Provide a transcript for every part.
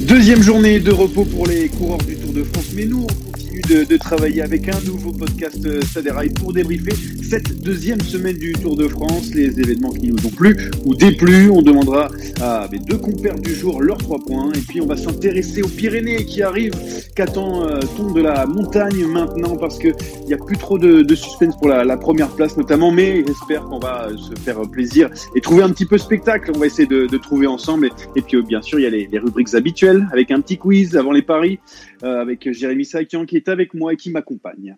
Deuxième journée de repos pour les coureurs du Tour de France, mais nous on continue de, de travailler avec un nouveau podcast euh, Saderail pour débriefer cette deuxième semaine du Tour de France, les événements qui nous ont plu ou déplu. On demandera à mes deux compères du jour leurs trois points et puis on va s'intéresser aux Pyrénées qui arrivent. Qu'attend-on de la montagne maintenant parce qu'il n'y a plus trop de, de suspense pour la, la, première place notamment, mais j'espère qu'on va se faire plaisir et trouver un petit peu spectacle. On va essayer de, de trouver ensemble et, et puis euh, bien sûr il y a les, les, rubriques habituelles avec un petit quiz avant les paris euh, avec Jérémy Sakian qui est avec moi et qui m'accompagne.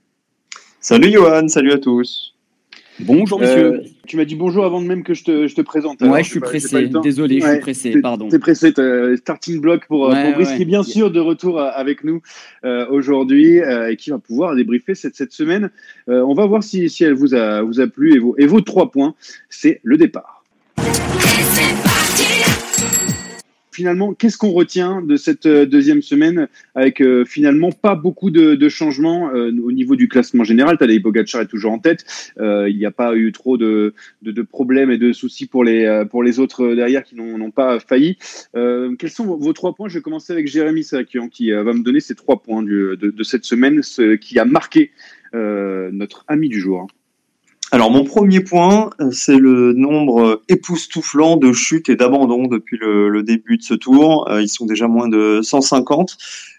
Salut Johan, salut à tous. Bonjour monsieur. Euh, tu m'as dit bonjour avant même que je te, je te présente. Ouais, je suis pressé. Désolé, je suis pressé. Pardon. T'es pressé. Starting block pour, ouais, pour Brice ouais. qui est bien sûr de retour avec nous euh, aujourd'hui euh, et qui va pouvoir débriefer cette, cette semaine. Euh, on va voir si, si elle vous a, vous a plu et vos, et vos trois points. C'est le départ finalement, qu'est-ce qu'on retient de cette euh, deuxième semaine avec euh, finalement pas beaucoup de, de changements euh, au niveau du classement général? Tadej Pogacar est toujours en tête. Euh, il n'y a pas eu trop de, de, de, problèmes et de soucis pour les, euh, pour les autres derrière qui n'ont pas failli. Euh, quels sont vos, trois points? Je vais commencer avec Jérémy Sakian qui va me donner ses trois points du, de, de, cette semaine, ce qui a marqué notre ami du jour. Alors mon premier point, c'est le nombre époustouflant de chutes et d'abandons depuis le, le, début de ce tour. Ils sont déjà moins de 150.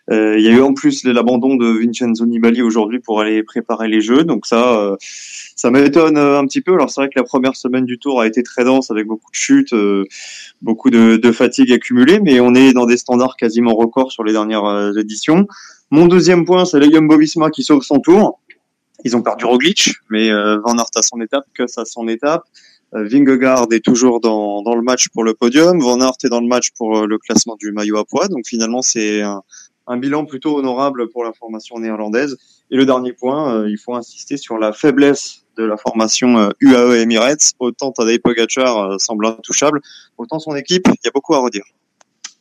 Il y a eu en plus l'abandon de Vincenzo Nibali aujourd'hui pour aller préparer les Jeux. Donc ça, ça m'étonne un petit peu. Alors c'est vrai que la première semaine du Tour a été très dense avec beaucoup de chutes, beaucoup de, de fatigue accumulée, mais on est dans des standards quasiment records sur les dernières éditions. Mon deuxième point, c'est le Jumbo-Visma qui sauve son tour. Ils ont perdu Roglic, mais euh, Van Aert à son étape, Kuss à son étape. Euh, Vingegaard est toujours dans, dans le match pour le podium. Van Aert est dans le match pour euh, le classement du maillot à poids. Donc finalement, c'est un, bilan plutôt honorable pour la formation néerlandaise. Et le dernier point, il faut insister sur la faiblesse de la formation UAE Emirates. Autant Tadej Pogacar semble intouchable, autant son équipe, il y a beaucoup à redire.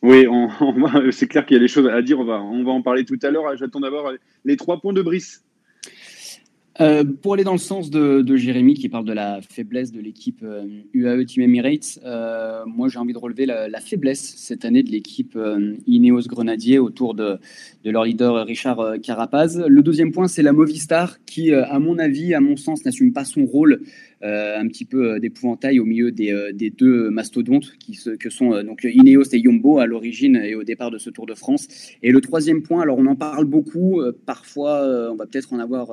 Oui, c'est clair qu'il y a des choses à dire. On va, on va en parler tout à l'heure. J'attends d'abord les trois points de Brice. Euh, pour aller dans le sens de, Jérémy qui parle de la faiblesse de l'équipe euh, UAE Team Emirates, euh, moi j'ai envie de relever la, faiblesse cette année de l'équipe euh, Ineos Grenadier autour de, de, leur leader Richard Carapaz. Le deuxième point, c'est la Movistar qui, à mon avis, à mon sens, n'assume pas son rôle euh, un petit peu d'épouvantail au milieu des, euh, des, deux mastodontes qui se, que sont euh, donc Ineos et Jumbo à l'origine et au départ de ce Tour de France. Et le troisième point, alors on en parle beaucoup, parfois on va peut-être en avoir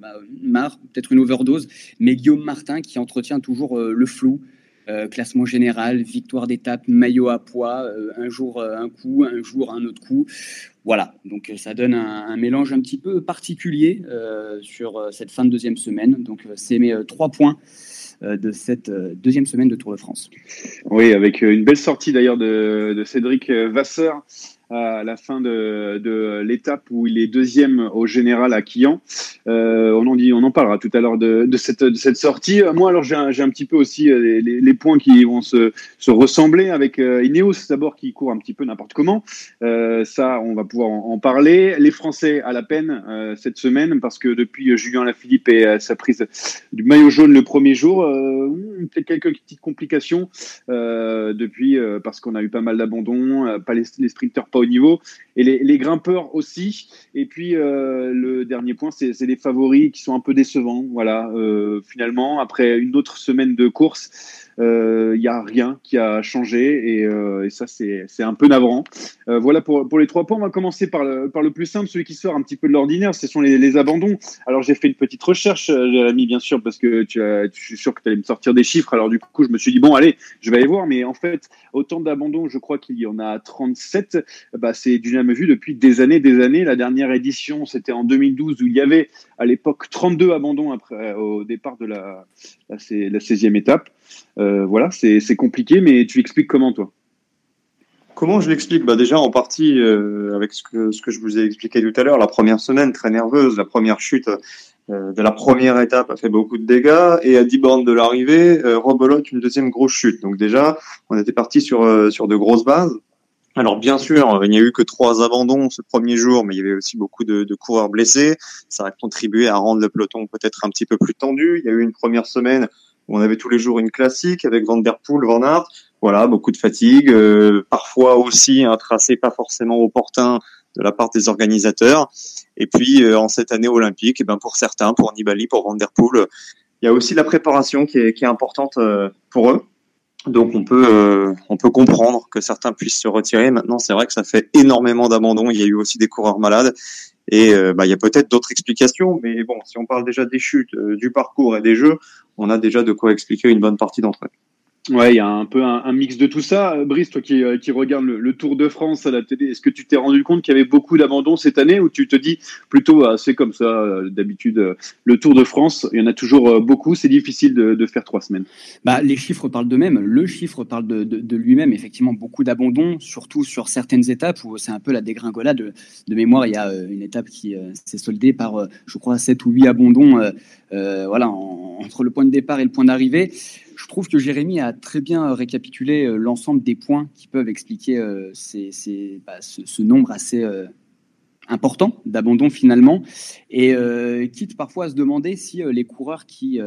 bah, marre, peut-être une overdose, mais Guillaume Martin qui entretient toujours le flou. Euh, classement général, victoire d'étape, maillot à poids, euh, un jour euh, un coup, un jour un autre coup. Voilà, donc ça donne un, mélange un petit peu particulier sur cette fin de deuxième semaine. Donc c'est mes trois points de cette deuxième semaine de Tour de France. Oui, avec une belle sortie d'ailleurs de, Cédric Vasseur à la fin de, de l'étape où il est deuxième au général à Quillan. Euh, on en dit, on en parlera tout à l'heure de, de, cette, de cette sortie. Moi, alors j'ai un, un, petit peu aussi euh, les, les, points qui vont se, se ressembler avec euh, Ineos d'abord qui court un petit peu n'importe comment. Euh, ça, on va pouvoir en, parler. Les Français à la peine euh, cette semaine parce que depuis Julien Lafilippe et sa prise du maillot jaune le premier jour, peut-être quelques petites complications depuis parce qu'on a eu pas mal d'abandons, pas les, les sprinters niveau. Et les, les grimpeurs aussi. Et puis, euh, le dernier point, c'est les favoris qui sont un peu décevants. Voilà, euh, finalement, après une autre semaine de course, il euh, n'y a rien qui a changé et, euh, et ça c'est un peu navrant. Euh, voilà pour, pour les trois points. On va commencer par le, par le plus simple, celui qui sort un petit peu de l'ordinaire, ce sont les, les abandons. Alors j'ai fait une petite recherche, Jérémy, bien sûr, parce que tu as, je suis sûr que tu allais me sortir des chiffres. Alors du coup, je me suis dit, bon, allez, je vais aller voir. Mais en fait, autant d'abandons, je crois qu'il y en a 37. Bah, c'est du jamais vu depuis des années, des années. La dernière édition, c'était en 2012 où il y avait à l'époque 32 abandons après, au départ de la, la, la 16e étape. Euh, voilà, c'est compliqué, mais tu expliques comment toi? Comment je l'explique? Bah Déjà, en partie, euh, avec ce que, je vous ai expliqué tout à l'heure, la première semaine très nerveuse, la première chute euh, de la première étape a fait beaucoup de dégâts, et à 10 bornes de l'arrivée, euh, une deuxième grosse chute. Donc déjà, on était parti sur, sur de grosses bases. Alors bien sûr, il n'y a eu que trois abandons ce premier jour, mais il y avait aussi beaucoup de, coureurs blessés. Ça a contribué à rendre le peloton peut-être un petit peu plus tendu. Il y a eu une première semaine on avait tous les jours une classique avec Van Der Poel, Van Aert. Voilà, beaucoup de fatigue, euh, parfois aussi un tracé pas forcément opportun de la part des organisateurs. Et puis euh, en cette année olympique, et eh ben pour certains, pour Nibali, pour Van Der Poel, il y a aussi la préparation qui est, qui est importante euh, pour eux. Donc on peut on peut comprendre que certains puissent se retirer. Maintenant, c'est vrai que ça fait énormément d'abandons. Il y a eu aussi des coureurs malades et bah, il y a peut-être d'autres explications, mais bon, si on parle déjà des chutes, du parcours et des jeux, on a déjà de quoi expliquer une bonne partie d'entre eux. Ouais, il y a un peu un, mix de tout ça. Euh, Brice, toi qui, euh, qui regarde le, Tour de France à la télé, est-ce que tu t'es rendu compte qu'il y avait beaucoup d'abandons cette année ou tu te dis plutôt ah, c'est comme ça euh, d'habitude le Tour de France, il y en a toujours beaucoup, c'est difficile de, faire trois semaines. Bah, les chiffres parlent d'eux-mêmes, le chiffre parle de, lui-même, effectivement beaucoup d'abandons, surtout sur certaines étapes où c'est un peu la dégringolade. De, mémoire, il y a une étape qui s'est soldée par, je crois, 7 ou 8 abandons voilà, entre le point de départ et le point d'arrivée je trouve que Jérémy a très bien récapitulé euh, l'ensemble des points qui peuvent expliquer euh, bah, ce, nombre assez euh, important d'abandon finalement, et quitte parfois à se demander si les coureurs qui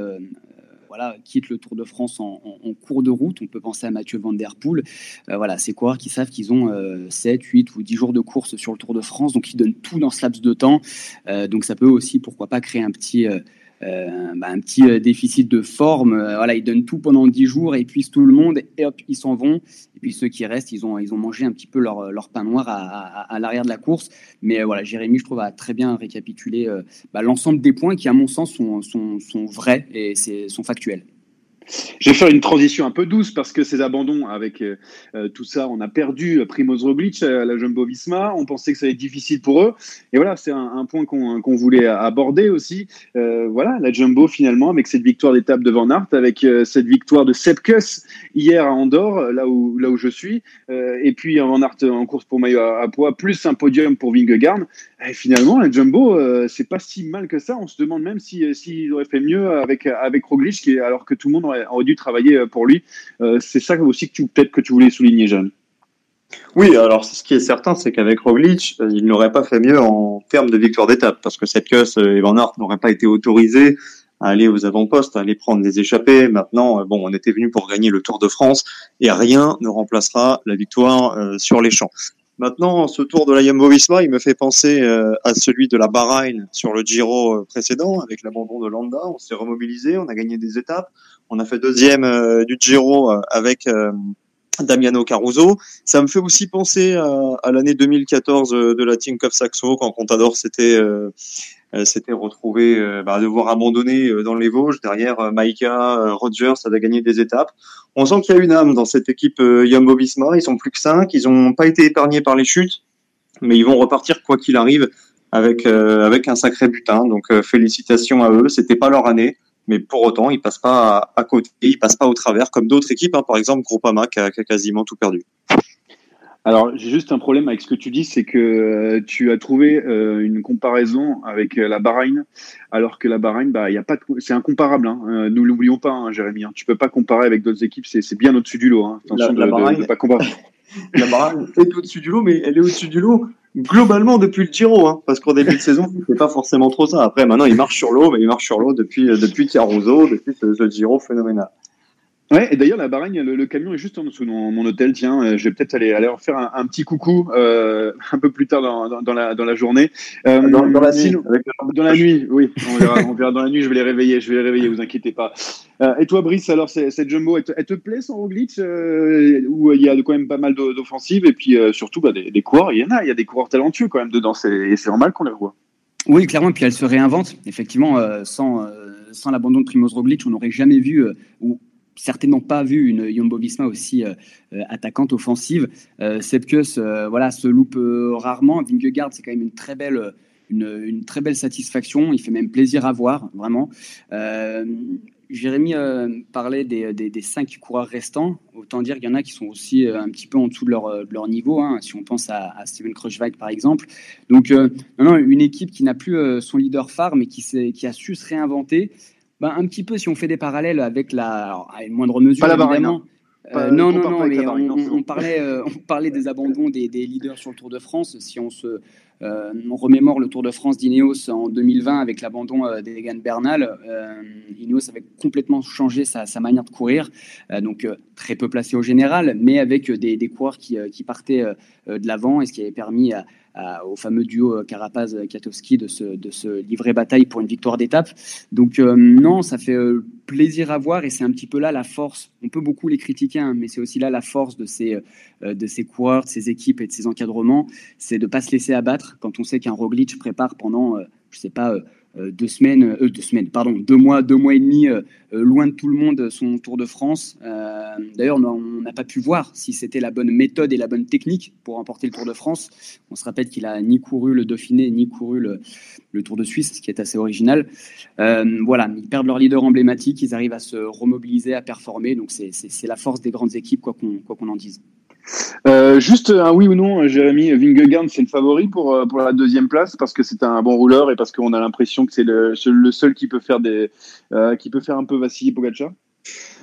voilà, quittent le Tour de France en, cours de route. On peut penser à Mathieu Van Der Poel. voilà, ces coureurs qui savent qu'ils ont 7, 8 ou 10 jours de course sur le Tour de France, donc ils donnent tout dans ce laps de temps. donc ça peut aussi, pourquoi pas, créer un petit, euh, bah, un petit euh, déficit de forme. Euh, voilà, ils donnent tout pendant 10 jours, et épuisent tout le monde, et hop, ils s'en vont. Et puis ceux qui restent, ils ont, ils ont mangé un petit peu leur, leur pain noir à, à, l'arrière de la course. Mais voilà, Jérémy, je trouve, a très bien récapitulé bah, l'ensemble des points qui, à mon sens, sont, sont, sont vrais et sont factuels. Je vais faire une transition un peu douce parce que ces abandons, avec euh, euh, tout ça, on a perdu Primoz Roglic à la Jumbo-Visma. On pensait que ça allait être difficile pour eux. Et voilà, c'est un, point qu'on voulait aborder aussi. Euh, voilà, la Jumbo finalement, avec cette victoire d'étape de Van Aert, avec cette victoire de Sepkus hier à Andorre, là où, je suis, et puis Van Aert en course pour maillot à, poids, plus un podium pour Vingegaard. Et finalement, la Jumbo, c'est pas si mal que ça. On se demande même s'ils si, si auraient fait mieux avec, avec Roglic, alors que tout le monde aurait dû travailler euh, pour lui. Euh, c'est ça aussi que tu peut-être que tu voulais souligner, Jeanne. Oui, alors ce qui est certain, c'est qu'avec Roglic, euh, il n'aurait pas fait mieux en termes de victoire d'étape, parce que cette Sepkus et Van Aert n'auraient pas été autorisés à aller aux avant-postes, à aller prendre des échappées. Maintenant, bon, on était venu pour gagner le Tour de France, et rien ne remplacera la victoire sur les champs. Maintenant, ce tour de la Jumbo-Visma, il me fait penser à celui de la Bahreïn sur le Giro précédent, avec l'abandon de Landa. On s'est remobilisé, on a gagné des étapes. On a fait deuxième euh, du Giro euh, avec euh, Damiano Caruso. Ça me fait aussi penser à, l'année 2014 de la Tinkoff Saxo quand Contador s'était s'était retrouvé bah, devoir abandonner dans les Vosges derrière Maika, Rogers, ça a gagné des étapes. On sent qu'il y a une âme dans cette équipe Jumbo-Visma. Ils sont plus que cinq, ils n'ont pas été épargnés par les chutes, mais ils vont repartir quoi qu'il arrive avec avec un sacré butin. Donc félicitations à eux. C'était pas leur année mais pour autant, ils passent pas à, côté, ils passent pas au travers, comme d'autres équipes, hein, par exemple Groupama qui a quasiment tout perdu. Alors, j'ai juste un problème avec ce que tu dis, c'est que euh, tu as trouvé euh, une comparaison avec euh, la Bahreïn, alors que la Bahreïn, bah, y a pas c'est incomparable. Hein. nous l'oublions pas, hein, Jérémy. Hein. Tu peux pas comparer avec d'autres équipes, c'est bien au-dessus du lot. Hein. Attention la, de, pas comparer. la Bahreïn est au-dessus du lot, mais elle est au-dessus du lot globalement depuis le Giro, hein, parce qu'au début de saison, c'est pas forcément trop ça. Après, maintenant, il marche sur l'eau, mais il marche sur l'eau depuis depuis Caruso, depuis ce, Giro phénoménal. Ouais, et d'ailleurs, la Baragne, le, camion est juste en dessous de mon, hôtel. Tiens, euh, je vais peut-être aller, aller en faire un, petit coucou euh, un peu plus tard dans, dans, la, dans la journée. Euh, dans, la nuit. dans la nuit, oui. On verra, on verra, dans la nuit, je vais les réveiller. Je vais les réveiller, vous inquiétez pas. Euh, et toi, Brice, alors, cette Jumbo, elle te, elle te plaît sans Roglic euh, Où il y a quand même pas mal d'offensives et puis surtout bah, des, des, coureurs, il y en a. Il y a des coureurs talentueux quand même dedans. Et c'est normal qu'on les voit. Oui, clairement. Et puis elle se réinvente. Effectivement, sans, sans l'abandon de Primoz Roglic, on n'aurait jamais vu, ou certainement pas vu une Jumbo Visma aussi euh, euh, attaquante, offensive. Euh, Sepkus, voilà, se loupe rarement. Vingegaard, c'est quand même une très belle. Une, très belle satisfaction, il fait même plaisir à voir, vraiment. Jérémy parlait des, cinq coureurs restants. Autant dire qu'il y en a qui sont aussi un petit peu en dessous de leur, niveau, hein, si on pense à, Steven Kruijswijk par exemple. Donc, non, une équipe qui n'a plus son leader phare, mais qui a su se réinventer, bah, un petit peu, si on fait des parallèles avec la, à une moindre mesure, pas évidemment. Euh, non, non, non, mais on, parlait, euh, on parlait des abandons des, des, leaders sur le Tour de France. Si on se euh, on remémore le Tour de France d'Ineos en 2020 avec l'abandon d'Egan Bernal. Ineos avait complètement changé sa, manière de courir, donc très peu placé au général, mais avec des, coureurs qui, partaient de l'avant et ce qui avait permis au fameux duo Carapaz-Katowski de se, livrer bataille pour une victoire d'étape. Donc non, ça fait plaisir à voir et c'est un petit peu là la force. On peut beaucoup les critiquer, hein, mais c'est aussi là la force de ces, de ces coureurs, de ces équipes et de ces encadrements, c'est de ne pas se laisser abattre quand on sait qu'un Roglic prépare pendant, euh, je sais pas, euh, euh, deux semaines, deux semaines, pardon, deux mois, deux mois et demi, loin de tout le monde, son Tour de France. D'ailleurs, on n'a pas pu voir si c'était la bonne méthode et la bonne technique pour remporter le Tour de France. On se rappelle qu'il a ni couru le Dauphiné, ni couru le, Tour de Suisse, ce qui est assez original. voilà, ils perdent leur leader emblématique, ils arrivent à se remobiliser, à performer. Donc c'est la force des grandes équipes, quoi qu'on en dise. Euh, juste un oui ou non, Jérémy Vingegaard, c'est le favori pour, euh, pour la deuxième place parce que c'est un bon rouleur et parce qu'on a l'impression que c'est le, seul qui peut faire des euh, qui peut faire un peu vaciller Pogacar.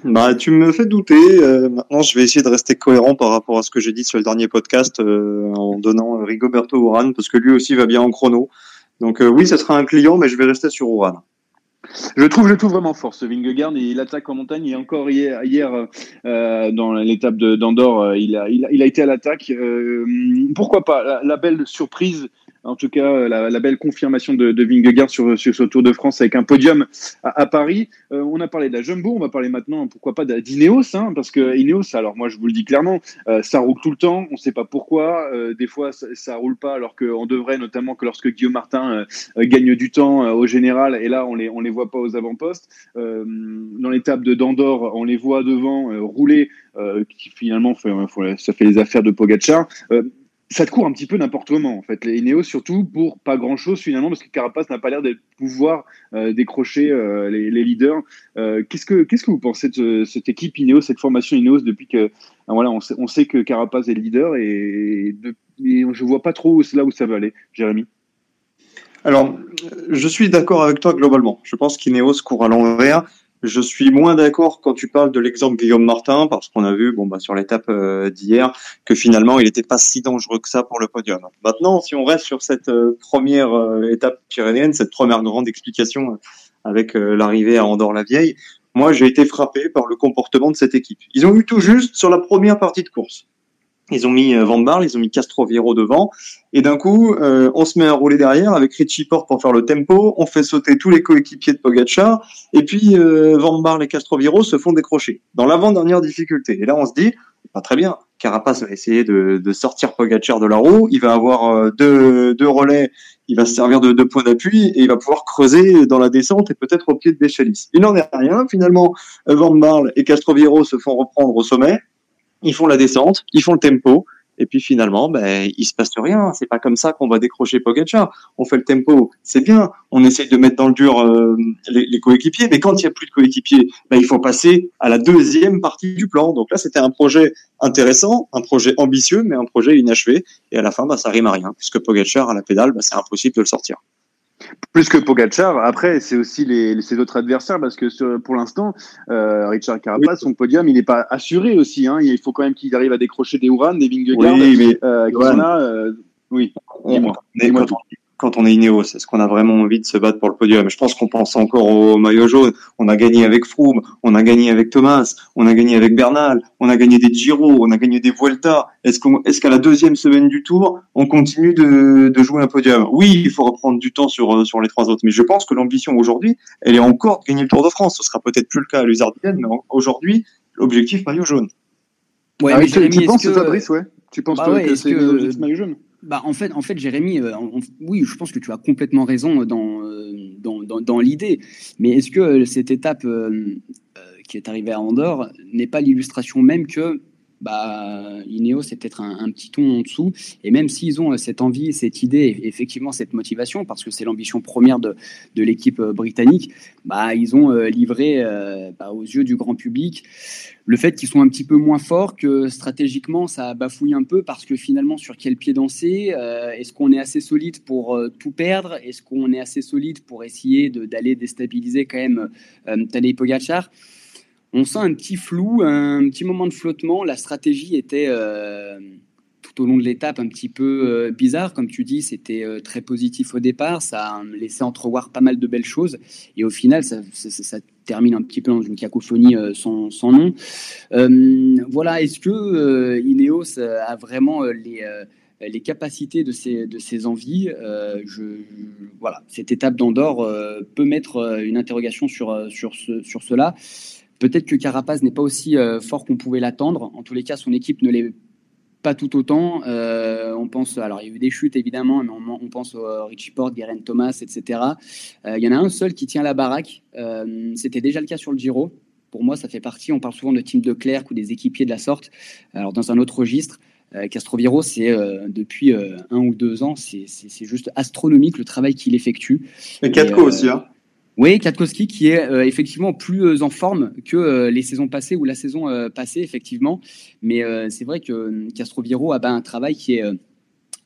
Bah, tu me fais douter. maintenant, je vais essayer de rester cohérent par rapport à ce que j'ai dit sur le dernier podcast en donnant Rigoberto Urán parce que lui aussi va bien en chrono. Donc oui, ce sera un client, mais je vais rester sur Urán. Je trouve, je trouve vraiment fort ce Vingegaard. Il attaque en montagne. Et encore hier, hier euh, dans l'étape d'Andorre, euh, il, a, été à l'attaque. Euh, pourquoi pas? La, belle surprise en tout cas euh, la, belle confirmation de, de Vingegaard sur, sur, ce Tour de France avec un podium à, Paris. Euh, on a parlé de la Jumbo, on va parler maintenant, pourquoi pas, d'Ineos, hein, parce que Ineos, alors moi je vous le dis clairement, euh, ça roule tout le temps, on ne sait pas pourquoi, des fois ça, ça, roule pas, alors qu'on devrait, notamment que lorsque Guillaume Martin gagne du temps au général, et là on les, on les voit pas aux avant-postes. dans l'étape de Dandor, on les voit devant rouler, qui finalement fait, ça fait les affaires de Pogacar ça te court un petit peu n'importe comment en fait. Les Ineos surtout pour pas grand chose finalement parce que Carapace n'a pas l'air de pouvoir euh, décrocher euh, les, leaders. Euh, qu'est-ce que que vous pensez de cette équipe Ineos, cette formation Ineos depuis que voilà on sait, que Carapace est le leader et, de, et je vois pas trop là où ça va aller, Jérémy? Alors, je suis d'accord avec toi globalement. Je pense qu'Ineos court à l'envers. Je suis moins d'accord quand tu parles de l'exemple Guillaume Martin, parce qu'on a vu, bon, bah, sur l'étape euh, d'hier, que finalement, il n'était pas si dangereux que ça pour le podium. Maintenant, si on reste sur cette euh, première euh, étape pyrénéenne, cette première grande explication avec l'arrivée à Andorre-la-Vieille, moi, j'ai été frappé par le comportement de cette équipe. Ils ont eu tout juste sur la première partie de course. Ils ont mis Van Barle, ils ont mis Castroviro devant, et d'un coup, euh, on se met à rouler derrière avec Richie Porte pour faire le tempo. On fait sauter tous les coéquipiers de Pogacar. Et puis, euh, Van Barle et Castroviro se font décrocher dans l'avant-dernière difficulté. Et là, on se dit, pas très bien. Carapace va essayer de, de sortir Pogacar de la roue. Il va avoir euh, deux, deux, relais. Il va se servir de deux points d'appui et il va pouvoir creuser dans la descente et peut-être au pied de Béchalis. Il n'en est rien. Finalement, Van Barle et Castroviro se font reprendre au sommet. Ils font la descente, ils font le tempo. Et puis finalement, ben, il se passe rien. C'est pas comme ça qu'on va décrocher Pogacar. On fait le tempo, c'est bien. On essaye de mettre dans le dur euh, les, coéquipiers, mais quand il y a plus de coéquipiers, ben, il faut passer à la deuxième partie du plan. Donc là, c'était un projet intéressant, un projet ambitieux, mais un projet inachevé. Et à la fin, ben, ça rime à rien, puisque Pogacar à la pédale, ben, c'est impossible de le sortir. Plus que Pogacar, après, c'est aussi les, ses autres adversaires, parce que pour l'instant, euh, Richard Carapaz, son podium, il n'est pas assuré aussi. Hein. Il faut quand même qu'il arrive à décrocher des Ouran, des Vingegaard. Oui, mais euh, euh, oui. dis-moi. Quand on est Ineos Est-ce qu'on a vraiment envie de se battre pour le podium? Je pense qu'on pense encore au maillot jaune. On a gagné avec Froome, on a gagné avec Thomas, on a gagné avec Bernal, on a gagné des Giro, on a gagné des Vuelta. Est-ce qu'on, est-ce qu'à la deuxième semaine du Tour, on continue de, de jouer un podium? Oui, il faut reprendre du temps sur sur les trois autres, mais je pense que l'ambition aujourd'hui, elle est encore de gagner le Tour de France. Ce sera peut-être plus le cas à l'Uzardine, mais aujourd'hui, l'objectif maillot jaune. Ouais, ah, tu, tu penses, que... Fabrice, ouais Tu penses bah que c'est le maillot jaune? Bah, en fait, en Jérémy, euh, oui, je pense que tu as complètement raison dans, euh, dans, l'idée. Mais est-ce que cette étape euh, qui est arrivée à Andorre n'est pas l'illustration même que bah, Ineos, c'est peut-être un, petit ton en dessous. Et même s'ils ont cette envie, cette idée, effectivement, cette motivation, parce que c'est l'ambition première de, de l'équipe britannique, bah, ils ont livré bah, aux yeux du grand public le fait qu'ils sont un petit peu moins forts, que stratégiquement ça bafouille un peu parce que finalement sur quel pied danser euh, Est-ce qu'on est assez solide pour euh, tout perdre? Est-ce qu'on est assez solide pour essayer d'aller déstabiliser quand même euh, Tadej Pogacar? On sent un petit flou, un petit moment de flottement. La stratégie était euh, tout au long de l'étape un petit peu bizarre, comme tu dis, c'était très positif au départ, ça a laissé entrevoir pas mal de belles choses et au final ça, termine un petit peu dans une cacophonie euh, sans, nom. Euh, voilà, est-ce que euh, Ineos a vraiment les capacités de ses, envies. voilà, cette étape d'Andorre peut mettre une interrogation sur, sur cela. Peut-être que Carapaz n'est pas aussi fort qu'on pouvait l'attendre. En tous les cas, son équipe ne l'est pas tout autant. Euh, on pense, alors il y a eu des chutes évidemment, mais on, pense à Richie Porte, Guerin Thomas, etc. Euh, il y en a un seul qui tient la baraque. Euh, c'était déjà le cas sur le Giro. Pour moi, ça fait partie. On parle souvent de Team de Clerc ou des équipiers de la sorte. Alors dans un autre registre, Castroviro, c'est depuis un ou deux ans, c'est juste astronomique le travail qu'il effectue. Et Katko aussi, hein oui, Katkowski qui est euh, effectivement plus euh, en forme que euh, les saisons passées ou la saison passée, effectivement. Mais c'est vrai que Castroviro a un travail qui est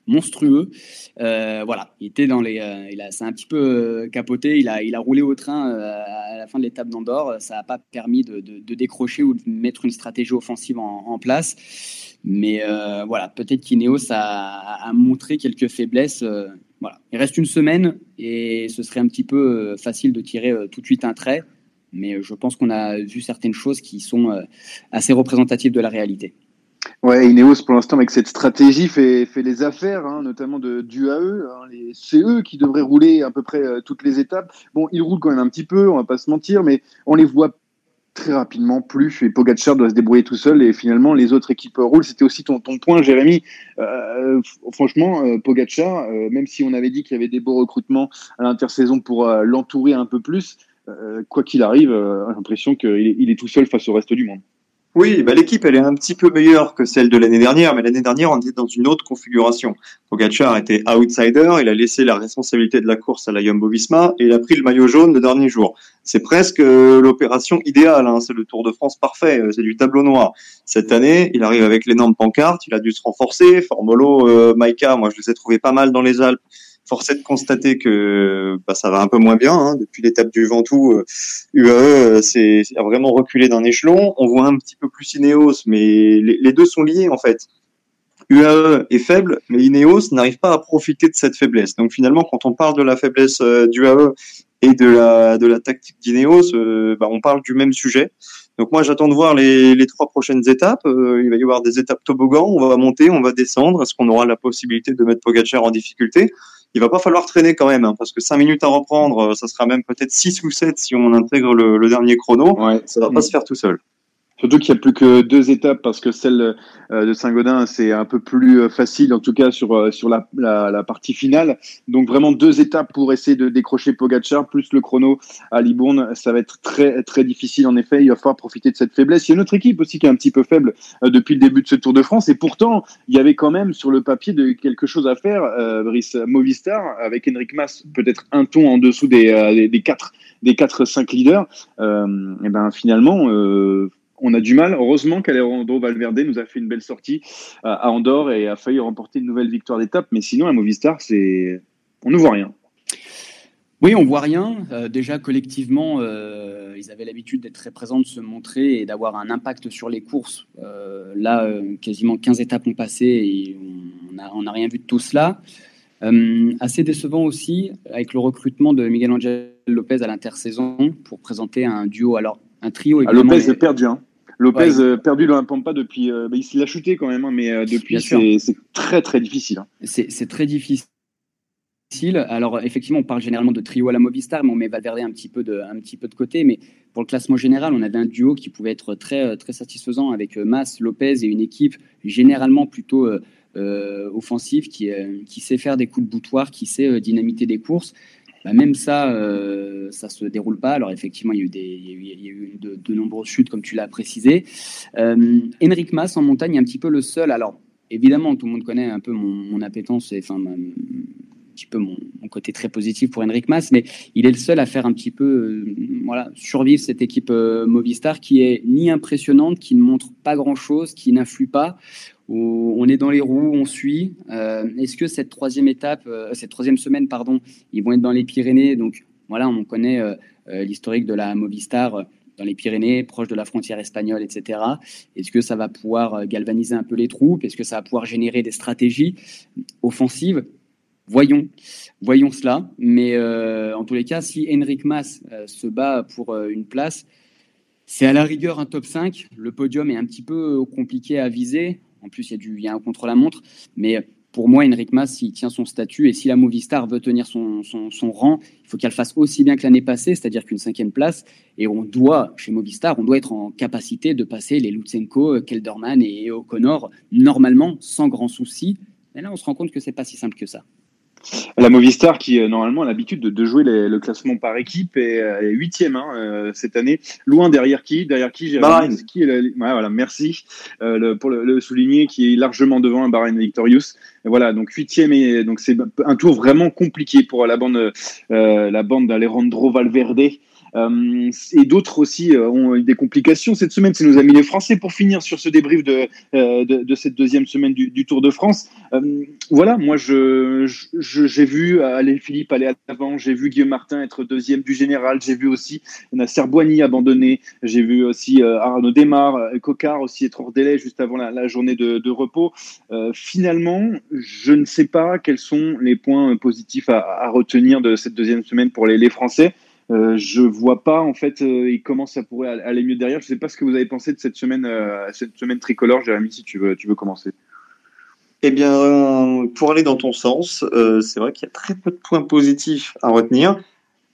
monstrueux. voilà, il était dans les, il a, c'est un petit peu capoté. Il a, il a roulé au train à la fin de l'étape d'Andorre. Ça n'a pas permis de, décrocher ou de mettre une stratégie offensive en, place. Mais voilà, peut-être qu'Ineos a, a, montré quelques faiblesses il reste une semaine et ce serait un petit peu euh, facile de tirer euh, tout de suite un trait, mais euh, je pense qu'on a vu certaines choses qui sont assez représentatives de la réalité. Ouais, Ineos pour l'instant avec cette stratégie fait, fait les affaires, hein, notamment de, du AE. Hein, c'est eux qui devraient rouler à peu près toutes les étapes. Bon, ils roulent quand même un petit peu, on va pas se mentir, mais on les voit très rapidement plus et Pogacar doit se débrouiller tout seul et finalement les autres équipes roulent. C'était aussi ton, ton point, Jérémy. Euh, franchement, euh, Pogacar, euh, même si on avait dit qu'il y avait des beaux recrutements à l'intersaison pour l'entourer un peu plus, quoi qu'il arrive, j'ai l'impression qu'il il est tout seul face au reste du monde. Oui, bah l'équipe elle est un petit peu meilleure que celle de l'année dernière, mais l'année dernière on était dans une autre configuration. Pogacar était outsider, il a laissé la responsabilité de la course à la Jumbo-Visma et il a pris le maillot jaune le dernier jour. C'est presque euh, l'opération idéale, hein. c'est le Tour de France parfait, euh, c'est du tableau noir. Cette année, il arrive avec l'énorme pancarte, il a dû se renforcer. Formolo, euh, Maika, moi je les ai trouvés pas mal dans les Alpes force est de constater que bah, ça va un peu moins bien. Hein. Depuis l'étape du Ventoux, euh, UAE c'est a vraiment reculé d'un échelon. On voit un petit peu plus Ineos, mais les, deux sont liés en fait. UAE est faible, mais Ineos n'arrive pas à profiter de cette faiblesse. Donc finalement, quand on parle de la faiblesse euh, d'UAE et de la de la tactique d'Ineos, euh, bah, on parle du même sujet. Donc moi j'attends de voir les, les trois prochaines étapes. il va y avoir des étapes toboggan, on va monter, on va descendre. Est-ce qu'on aura la possibilité de mettre Pogacar en difficulté? Il va pas falloir traîner quand même, hein, parce que 5 minutes à reprendre, euh, ça sera même peut-être 6 ou 7 si on intègre le, le dernier chrono. Ouais. Ça va pas se faire tout seul. Surtout qu'il n'y a plus que deux étapes parce que celle euh, de Saint-Gaudin, c'est un peu plus euh, facile, en tout cas sur, euh, sur la, la, la, partie finale. Donc vraiment deux étapes pour essayer de décrocher Pogacar, plus le chrono à Libourne. Ça va être très, très difficile en effet. Il va falloir profiter de cette faiblesse. Il y a une autre équipe aussi qui est un petit peu faible depuis le début de ce Tour de France. Et pourtant, il y avait quand même sur le papier de quelque chose à faire, Brice Movistar, avec Henrik Mas, peut-être un ton en dessous des, des, quatre des quatre cinq leaders. et ben finalement on a du mal. Heureusement qu'Alejandro Valverde nous a fait une belle sortie euh, à Andorre et a failli remporter une nouvelle victoire d'étape. Mais sinon, à Movistar, c'est on ne voit rien. Oui, on voit rien. Euh, déjà collectivement, euh, ils avaient l'habitude d'être très présents, de se montrer et d'avoir un impact sur les courses. là, quasiment 15 étapes ont passé et on n'a rien vu de tout cela. assez décevant aussi avec le recrutement de Miguel Angel Lopez à l'intersaison pour présenter un duo, alors un trio. Ah, Lopez est perdu, hein. Lopez ouais. perdu dans la pampa depuis. Bah, il l'a chuté quand même, hein, mais depuis c'est très très difficile. Hein. C'est très difficile. Alors effectivement, on parle généralement de trio à la Movistar, mais on met Valverde un petit peu de, un petit peu de côté. Mais pour le classement général, on avait un duo qui pouvait être très, très satisfaisant avec Mas, Lopez et une équipe généralement plutôt euh, offensif, qui, euh, qui, sait faire des coups de boutoir, qui sait euh, dynamiter des courses. Bah, même ça, ça se déroule pas. Alors effectivement, il y a eu, de, nombreuses chutes, comme tu l'as précisé. Henrik Mas en montagne est un petit peu le seul. Alors évidemment, tout le monde connaît un peu mon, appétence, et, enfin un petit peu mon, côté très positif pour Henrik Mas, mais il est le seul à faire un petit peu, voilà, survivre cette équipe Movistar qui est ni impressionnante, qui ne montre pas grand chose, qui n'influe pas on est dans les roues, on suit. Euh, est-ce que cette troisième étape, euh, cette troisième semaine, pardon, ils vont être dans les Pyrénées? Donc voilà, on connaît euh, l'historique de la Movistar dans les Pyrénées, proche de la frontière espagnole, etc. Est-ce que ça va pouvoir galvaniser un peu les troupes? Est-ce que ça va pouvoir générer des stratégies offensives? Voyons, voyons cela. Mais en tous les cas, si Henrik Mas se bat pour une place, c'est à la rigueur un top 5. Le podium est un petit peu compliqué à viser. En plus, il y a, il un contre-la-montre. Mais pour moi, Enric Mas, s'il tient son statut et si la Movistar veut tenir son, son, rang, il faut qu'elle fasse aussi bien que l'année passée, c'est-à-dire qu'une cinquième place. Et on doit, chez Movistar, on doit être en capacité de passer les Lutsenko, Kelderman et O'Connor normalement, sans grand souci. Mais là, on se rend compte que c'est pas si simple que ça. La Movistar qui euh, normalement a l'habitude de, jouer le classement par équipe est euh, huitième hein, euh, cette année, loin derrière qui? Derrière qui Bahreïn. Qui ouais, voilà, merci pour le, souligner, qui est largement devant un Bahreïn Victorious. Et voilà, donc huitième et donc c'est un tour vraiment compliqué pour la bande, la bande d'Alejandro Valverde. Euh, et d'autres aussi euh, ont eu des complications cette semaine. C'est nos amis les Français pour finir sur ce débrief de, euh, de, de cette deuxième semaine du, du Tour de France. voilà, moi je j'ai vu aller Philippe aller à l'avant, j'ai vu Guillaume Martin être deuxième du général, j'ai vu aussi Nasser Boigny abandonner, j'ai vu aussi Arnaud Desmar, Cocard aussi être hors délai juste avant la, la journée de, de repos. finalement, je ne sais pas quels sont les points positifs à, à retenir de cette deuxième semaine pour les, les Français. Euh, je vois pas en fait euh, comment ça pourrait aller mieux derrière. Je sais pas ce que vous avez pensé de cette semaine, euh, cette semaine tricolore, Jérémy, si tu veux, tu veux commencer. Eh bien, pour aller dans ton sens, c'est vrai qu'il y a très peu de points positifs à retenir.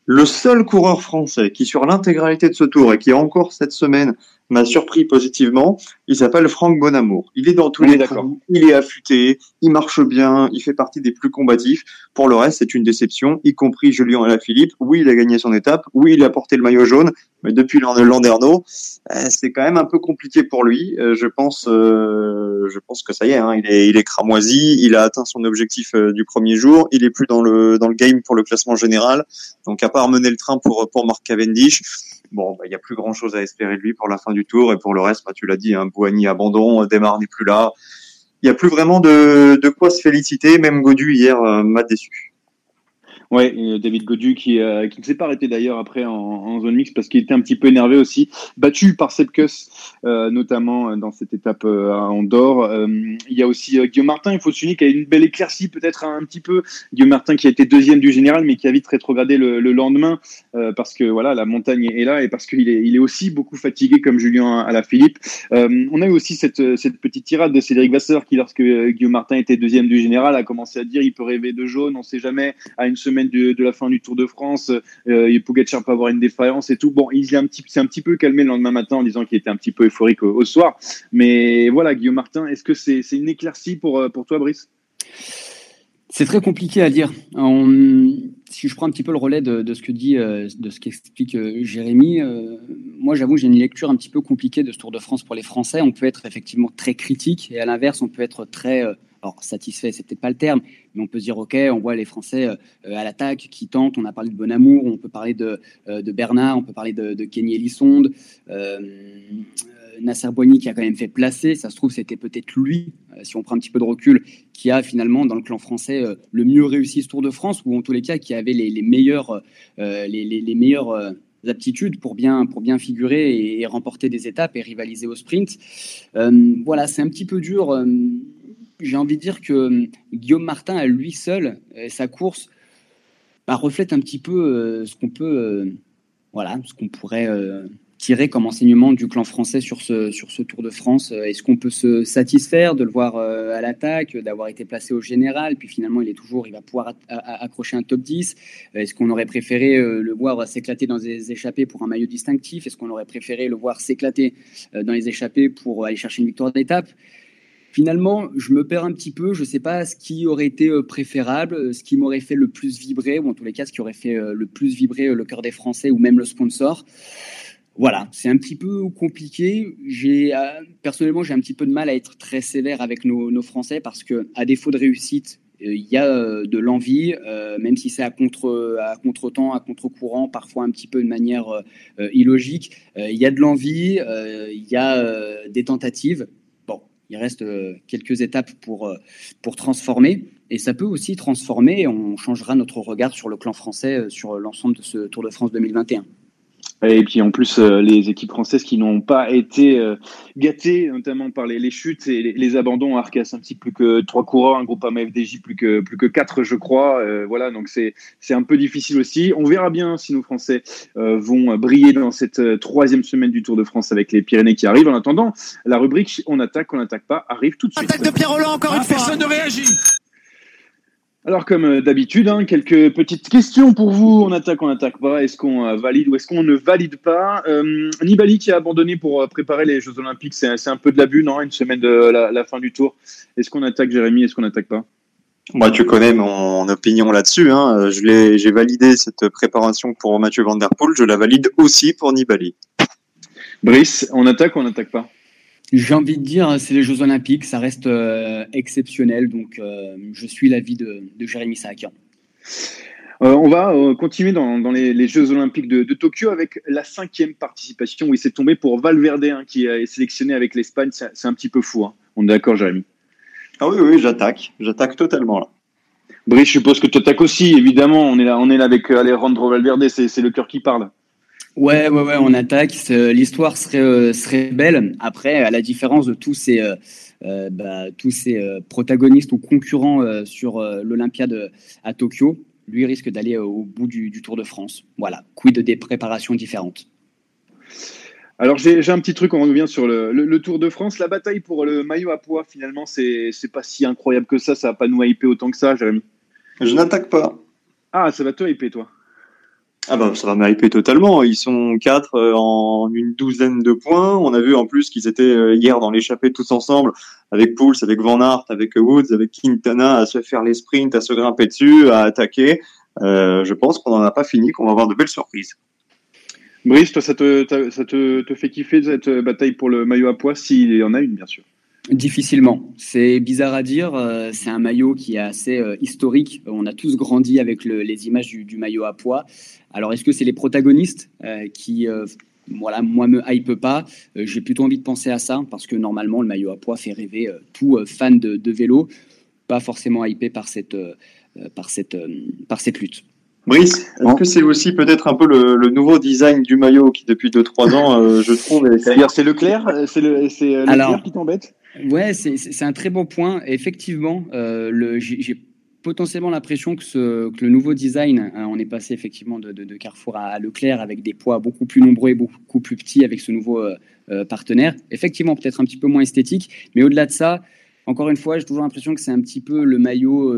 Le seul coureur français qui, sur l'intégralité de ce tour et qui encore cette semaine m'a surpris positivement. Il s'appelle Franck Bonamour. Il est dans tous les coups, il est affûté, il marche bien, il fait partie des plus combatifs. Pour le reste, c'est une déception, y compris Julien Alaphilippe. Oui, il a gagné son étape, oui, il a porté le maillot jaune, mais depuis Landerneau, euh, c'est quand même un peu compliqué pour lui. Euh, je pense, euh, je pense que ça y est, hein, il est, il est cramoisi, il a atteint son objectif du premier jour, il est plus dans le dans le game pour le classement général. Donc à part mener le train pour pour Marc Cavendish bon, bah, il n'y a plus grand chose à espérer de lui pour la fin du tour. Et pour le reste, bah, tu l'as dit, hein, Boigny abandon, Démarre n'est plus là. Il n'y a plus vraiment de, de quoi se féliciter. Même Godu hier euh, m'a déçu. Ouais, David Godu qui, euh, qui ne s'est pas arrêté d'ailleurs après en, zone mixte parce qu'il était un petit peu énervé aussi, battu par Sepkus, euh, notamment dans cette étape euh, à. Euh, il y a aussi Guillaume Martin, il faut souligner qu'il a une belle éclaircie peut-être un, petit peu. Guillaume Martin qui a été deuxième du général mais qui a vite rétrogradé le, le lendemain parce que voilà la montagne est là et parce qu'il est, il est aussi beaucoup fatigué comme Julien à la Philippe. on a eu aussi cette, cette petite tirade de Cédric Vasseur qui lorsque Guillaume Martin était deuxième du général a commencé à dire il peut rêver de jaune, on sait jamais à une semaine de, la fin du Tour de France, euh, Pogacar peut avoir une défaillance et tout. Bon, il s'est un petit, un petit peu calmé le lendemain matin en disant qu'il était un petit peu euphorique au, soir. Mais voilà, Guillaume Martin, est-ce que c'est une éclaircie pour, euh, pour toi, Brice? C'est très compliqué à dire. si je prends un petit peu le relais de, ce que dit, euh, de ce qu'explique euh, Jérémy, moi j'avoue j'ai une lecture un petit peu compliquée de ce Tour de France pour les Français. On peut être effectivement très critique et à l'inverse on peut être très alors satisfait, c'est peut-être pas le terme, mais on peut se dire ok, on voit les Français euh, à l'attaque qui tentent. On a parlé de Bonamour, on peut parler de, euh, de Bernard, on peut parler de, de Kenny Elissonde, euh, Nasser Boigny qui a quand même fait placer. Ça se trouve c'était peut-être lui, si on prend un petit peu de recul, qui a finalement dans le clan français le mieux réussi ce Tour de France, ou en tous les cas qui avait les, les les, les, aptitudes pour bien, pour bien figurer et, remporter des étapes et rivaliser au sprint. voilà, c'est un petit peu dur j'ai envie de dire que Guillaume Martin, à lui seul, sa course, bah, reflète un petit peu ce qu'on peut, voilà, ce qu'on pourrait tirer comme enseignement du clan français sur ce, sur ce Tour de France. Euh, Est-ce qu'on peut se satisfaire de le voir euh, à l'attaque, d'avoir été placé au général, puis finalement il est toujours, il va pouvoir accrocher un top 10 euh, Est-ce qu'on aurait préféré le voir s'éclater dans des échappées pour un maillot distinctif? Est-ce qu'on aurait préféré le voir s'éclater dans les échappées pour aller chercher une victoire d'étape? Finalement, je me perds un petit peu. Je ne sais pas ce qui aurait été préférable, ce qui m'aurait fait le plus vibrer, ou en tous les cas, ce qui aurait fait le plus vibrer le cœur des Français ou même le sponsor voilà, c'est un petit peu compliqué. Euh, personnellement, j'ai un petit peu de mal à être très sévère avec nos, Français parce que, à défaut de réussite, euh, il y a euh, de l'envie, même si c'est à contre à contre-temps, à contre-courant, parfois un petit peu de manière illogique. il y a de l'envie, il y a des tentatives. Il reste quelques étapes pour pour transformer. Et ça peut aussi transformer, on changera notre regard sur le clan français sur l'ensemble de ce Tour de France 2021. Et puis en plus, euh, les équipes françaises qui n'ont pas été euh, gâtées, notamment par les, chutes et les, abandons. Arcas un petit plus que trois coureurs, un groupe FDJ plus que plus que quatre, je crois. Euh, voilà, donc c'est c'est un peu difficile aussi. On verra bien si nos Français vont briller dans cette troisième semaine du Tour de France avec les Pyrénées qui arrivent. En attendant, la rubrique on attaque, on n'attaque pas arrive tout de suite. Attaque de Pierre Roland encore une ah, fois. Personne ne réagit. Alors comme euh, d'habitude, hein, quelques petites questions pour vous. On attaque, on n'attaque pas. Est-ce qu'on euh, valide ou est-ce qu'on ne valide pas? Euh, Nibali qui a abandonné pour préparer les Jeux Olympiques, c'est un peu de l'abus, non? Une semaine de la, fin du Tour. Est-ce qu'on attaque Jérémy? Est-ce qu'on n'attaque pas? Moi, tu connais mon opinion là-dessus. Hein. J'ai validé cette préparation pour Mathieu Van Der Poel. Je la valide aussi pour Nibali. Brice, on attaque ou on n'attaque pas? J'ai envie de dire, c'est les Jeux Olympiques, ça reste euh, exceptionnel, donc euh, je suis l'avis de, de Jérémy Sahakian. Euh, on va continuer dans, les, Jeux Olympiques de, Tokyo avec la cinquième participation où il s'est tombé pour Valverde hein, qui est sélectionné avec l'Espagne. C'est un petit peu fou. Hein. On est d'accord, Jérémy? Ah oui, oui, j'attaque. J'attaque totalement là. Brice, je suppose que tu attaques aussi, évidemment. On est là, on est là avec Alejandro Valverde, c'est le cœur qui parle. Ouais, ouais, ouais, on attaque. L'histoire serait, euh, serait belle. Après, à la différence de tous ces, euh, euh, bah, tous ces protagonistes ou concurrents sur l'Olympiade à Tokyo, lui risque d'aller au bout du, Tour de France. Voilà, quid des préparations différentes? Alors j'ai un petit truc, on revient sur le, Tour de France. La bataille pour le maillot à poids, finalement, c'est pas si incroyable que ça. Ça va pas nous hyper autant que ça, Jérémy. Je n'attaque pas. Ah, ça va te hyper, toi ah bah ça va m'hyper totalement. Ils sont quatre euh, en une douzaine de points. On a vu en plus qu'ils étaient euh, hier dans l'échappée tous ensemble avec Pouls, avec Van Aert, avec Woods, avec Quintana à se faire les sprints, à se grimper dessus, à attaquer. Euh, je pense qu'on n'en a pas fini, qu'on va avoir de belles surprises. Brice, toi, ça te, ça te, te fait kiffer cette bataille pour le maillot à poids, s'il y en a une, bien sûr. Difficilement. C'est bizarre à dire. Euh, c'est un maillot qui est assez euh, historique. On a tous grandi avec les images du, maillot à poids. Alors, est-ce que c'est les protagonistes euh, qui, voilà, moi, me hype pas? J'ai plutôt envie de penser à ça parce que normalement, le maillot à poids fait rêver tout fan de, vélo, pas forcément hypé par cette, par cette, par cette lutte. Brice, est-ce que c'est aussi peut-être un peu le, nouveau design du maillot qui depuis 2-3 ans, je trouve, c'est-à-dire c'est Leclerc, c'est le, Leclerc qui t'embête? Ouais, c'est un très bon point. Effectivement, euh, j'ai potentiellement l'impression que, ce, que le nouveau design, hein, on est passé effectivement de, de, Carrefour à, Leclerc avec des poids beaucoup plus nombreux et beaucoup plus petits avec ce nouveau euh, euh, partenaire. Effectivement, peut-être un petit peu moins esthétique, mais au-delà de ça, encore une fois, j'ai toujours l'impression que c'est un petit peu le maillot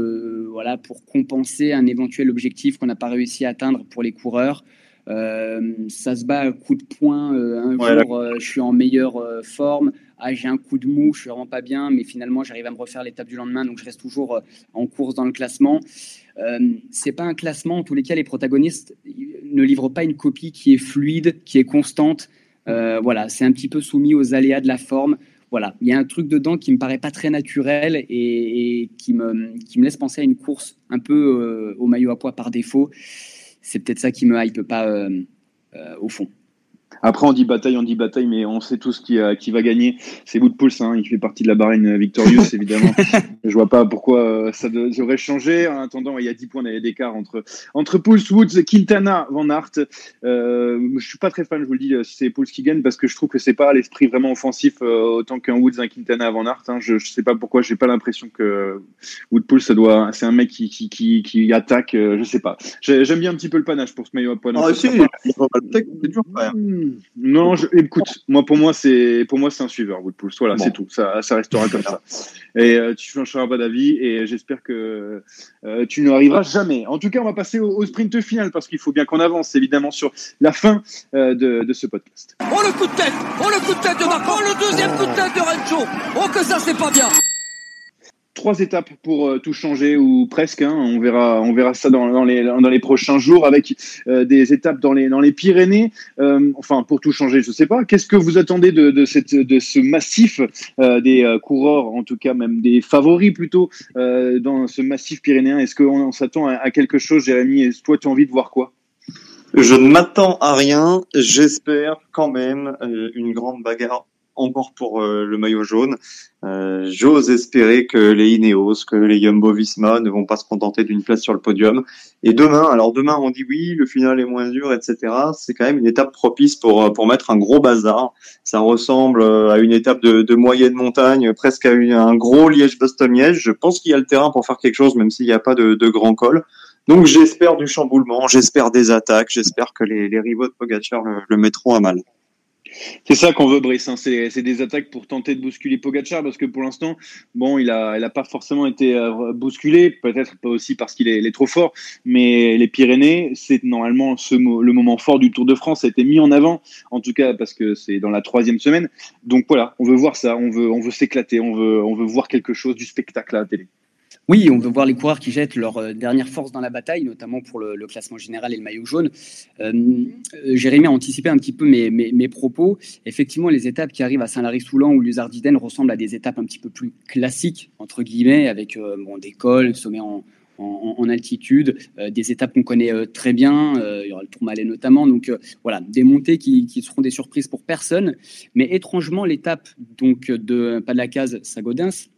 voilà, pour compenser un éventuel objectif qu'on n'a pas réussi à atteindre pour les coureurs. ça se bat à coup de poing. un jour, je suis en meilleure forme ah, j'ai un coup de mou, je suis vraiment pas bien, mais finalement j'arrive à me refaire l'étape du lendemain, donc je reste toujours euh, en course dans le classement. Euh, c'est pas un classement, en tous les cas, les protagonistes ne livrent pas une copie qui est fluide, qui est constante. Euh, voilà, c'est un petit peu soumis aux aléas de la forme. Voilà, il y a un truc dedans qui me paraît pas très naturel et, qui, me, laisse penser à une course un peu euh, au maillot à poids par défaut. C'est peut-être ça qui me hype pas au fond. Après, on dit bataille, on dit bataille, mais on sait tous qui, qui va gagner. C'est Woodpulse, hein, il fait partie de la barine victorieuse, évidemment. Je vois pas pourquoi euh, ça devrait changer. En attendant, il y a 10 points d'écart entre, entre Pulse, Woods, Quintana, Van Aert. Euh, je suis pas très fan, je vous le dis, si c'est Pulse qui gagne, parce que je trouve que c'est pas l'esprit vraiment offensif euh, autant qu'un Woods, un Quintana, Van Aert. Hein. Je, je sais pas pourquoi, j'ai pas l'impression que Woodpulse, ça doit, c'est un mec qui, qui, qui, qui attaque, euh, je sais pas. J'aime bien un petit peu le panache pour ce maillot à poids. Ah, si, c'est dur, non, je, écoute, moi pour moi c'est pour moi c'est un suiveur Woodpulse. Voilà, c'est tout. Ça, ça restera comme ça. Et euh, tu changeras pas d'avis et j'espère que euh, tu ne arriveras jamais. En tout cas, on va passer au, sprint final parce qu'il faut bien qu'on avance évidemment sur la fin euh, de, de, ce podcast. Oh le coup de tête Oh le coup de tête de Marco Oh le deuxième coup de tête de Rencho Oh que ça c'est pas bien trois étapes pour euh, tout changer ou presque. Hein. On verra, on verra ça dans, les, dans les prochains jours avec euh, des étapes dans les, dans les Pyrénées. Euh, enfin, pour tout changer, je sais pas. Qu'est-ce que vous attendez de, de, cette, de ce massif des coureurs, en tout cas même des favoris plutôt, dans ce massif pyrénéen? Est-ce qu'on s'attend à, à, quelque chose, Jérémy? Et toi, tu as envie de voir quoi? Je ne m'attends à rien. J'espère quand même une grande bagarre encore pour euh, le maillot jaune. Euh, j'ose espérer que les Ineos, que les Jumbo Visma ne vont pas se contenter d'une place sur le podium. Et demain, alors demain on dit oui, le final est moins dur, etc. C'est quand même une étape propice pour euh, pour mettre un gros bazar. Ça ressemble à une étape de, de moyenne montagne, presque à un gros Liège-Bastogne-Liège. Je pense qu'il y a le terrain pour faire quelque chose, même s'il n'y a pas de, de grand col. Donc j'espère du chamboulement, j'espère des attaques, j'espère que les, les rivaux de Pogacar le mettront à mal. C'est ça qu'on veut, Brice. Hein. C'est des attaques pour tenter de bousculer Pogacar parce que pour l'instant, bon, il a, il a pas forcément été euh, bousculé, peut-être pas aussi parce qu'il est, est, trop fort, mais les Pyrénées, c'est normalement ce, le moment fort du Tour de France. Ça a été mis en avant, en tout cas parce que c'est dans la troisième semaine. Donc voilà, on veut voir ça, on veut, on veut s'éclater, on veut, on veut voir quelque chose du spectacle à la télé. Oui, on veut voir les coureurs qui jettent leur euh, dernière force dans la bataille, notamment pour le, classement général et le maillot jaune. Euh, euh, Jérémy a anticipé un petit peu mes, propos. Effectivement, les étapes qui arrivent à Saint-Lary-Soulan ou Luzardiden ressemblent à des étapes un petit peu plus classiques, entre guillemets, avec bon, des cols, sommets en, altitude, des étapes qu'on connaît très bien, il y aura le Tourmalet notamment, donc voilà, des montées qui, qui, seront des surprises pour personne. Mais étrangement, l'étape donc de pas de la case Sagodens,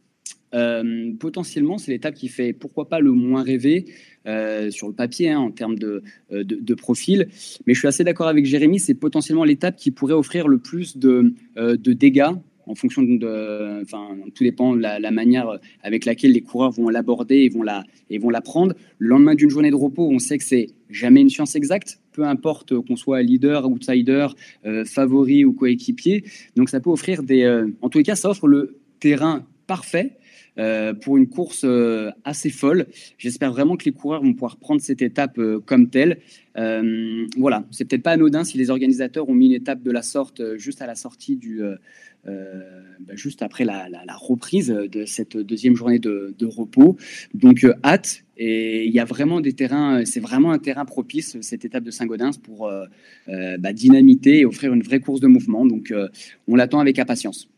euh, potentiellement, c'est l'étape qui fait pourquoi pas le moins rêver euh, sur le papier hein, en termes de, euh, de, profil. Mais je suis assez d'accord avec Jérémy, c'est potentiellement l'étape qui pourrait offrir le plus de, de dégâts en fonction de, enfin, tout dépend de la, manière avec laquelle les coureurs vont l'aborder et vont la, et vont la prendre. Le lendemain d'une journée de repos, on sait que c'est jamais une science exacte, peu importe qu'on soit leader, outsider, favori ou coéquipier. Donc ça peut offrir des, en tous les cas, ça offre le terrain parfait euh, pour une course euh, assez folle. J'espère vraiment que les coureurs vont pouvoir prendre cette étape euh, comme telle. voilà, c'est peut-être pas anodin si les organisateurs ont mis une étape de la sorte juste à la sortie du, bah, juste après la, reprise de cette deuxième journée de, repos. Donc hâte. Et il y a vraiment des terrains, c'est vraiment un terrain propice cette étape de Saint-Gaudens pour bah, dynamiter et offrir une vraie course de mouvement. Donc on l'attend avec impatience.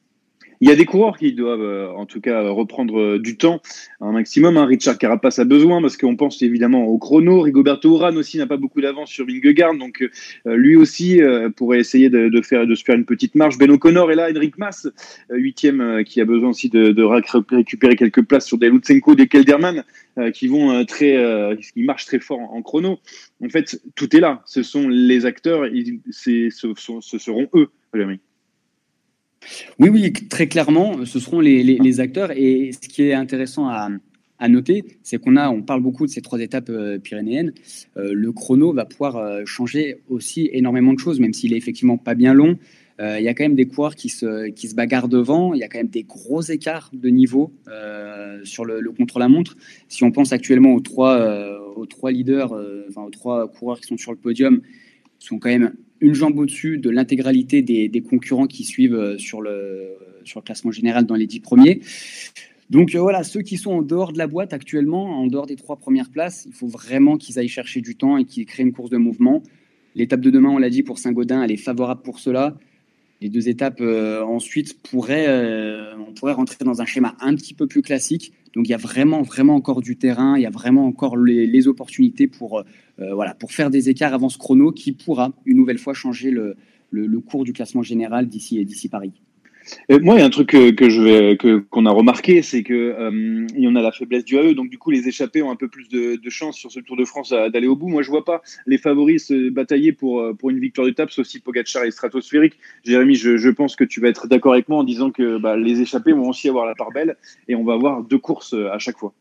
Il y a des coureurs qui doivent, euh, en tout cas, reprendre euh, du temps un maximum. Hein. Richard Carapace a besoin parce qu'on pense évidemment au chrono. Rigoberto Urán aussi n'a pas beaucoup d'avance sur Vingegaard, donc euh, lui aussi pourrait essayer de, faire, de se faire une petite marche. Ben O'Connor est là, Henrik Mas, huitième, qui a besoin aussi de, récupérer quelques places sur des Lutsenko, des Kelderman, qui vont très, qui marchent très fort en, chrono. En fait, tout est là. Ce sont les acteurs, ce, seront eux. Oui, oui, très clairement, ce seront les, acteurs. Et ce qui est intéressant à, noter, c'est qu'on a, on parle beaucoup de ces trois étapes euh, pyrénéennes. Euh, le chrono va pouvoir euh, changer aussi énormément de choses, même s'il est effectivement pas bien long. Il y a quand même des coureurs qui se, qui se bagarrent devant. Il y a quand même des gros écarts de niveau sur le, contre-la-montre. Si on pense actuellement aux trois, aux trois leaders, enfin aux trois coureurs qui sont sur le podium, sont quand même une jambe au-dessus de l'intégralité des, concurrents qui suivent euh, sur le, classement général dans les dix premiers. Donc euh, voilà, ceux qui sont en dehors de la boîte actuellement, en dehors des trois premières places, il faut vraiment qu'ils aillent chercher du temps et qu'ils créent une course de mouvement. L'étape de demain, on l'a dit, pour Saint-Gaudin, elle est favorable pour cela. Les deux étapes euh, ensuite pourraient, on pourrait rentrer dans un schéma un petit peu plus classique donc il y a vraiment, vraiment encore du terrain, il y a vraiment encore les, opportunités pour, euh, voilà, pour faire des écarts avant ce chrono qui pourra une nouvelle fois changer le, le, cours du classement général d'ici d'ici Moi, il y a un truc que, qu'on a remarqué, c'est que euh, il y en a la faiblesse du AE, donc du coup les échappés ont un peu plus de, de chance sur ce Tour de France d'aller au bout. Moi, je vois pas les favoris se batailler pour pour une victoire d'étape, sauf si Pogacar est stratosphérique. Jérémy, je, je, pense que tu vas être d'accord avec moi en disant que bah, les échappés vont aussi avoir la part belle et on va avoir deux courses à chaque fois.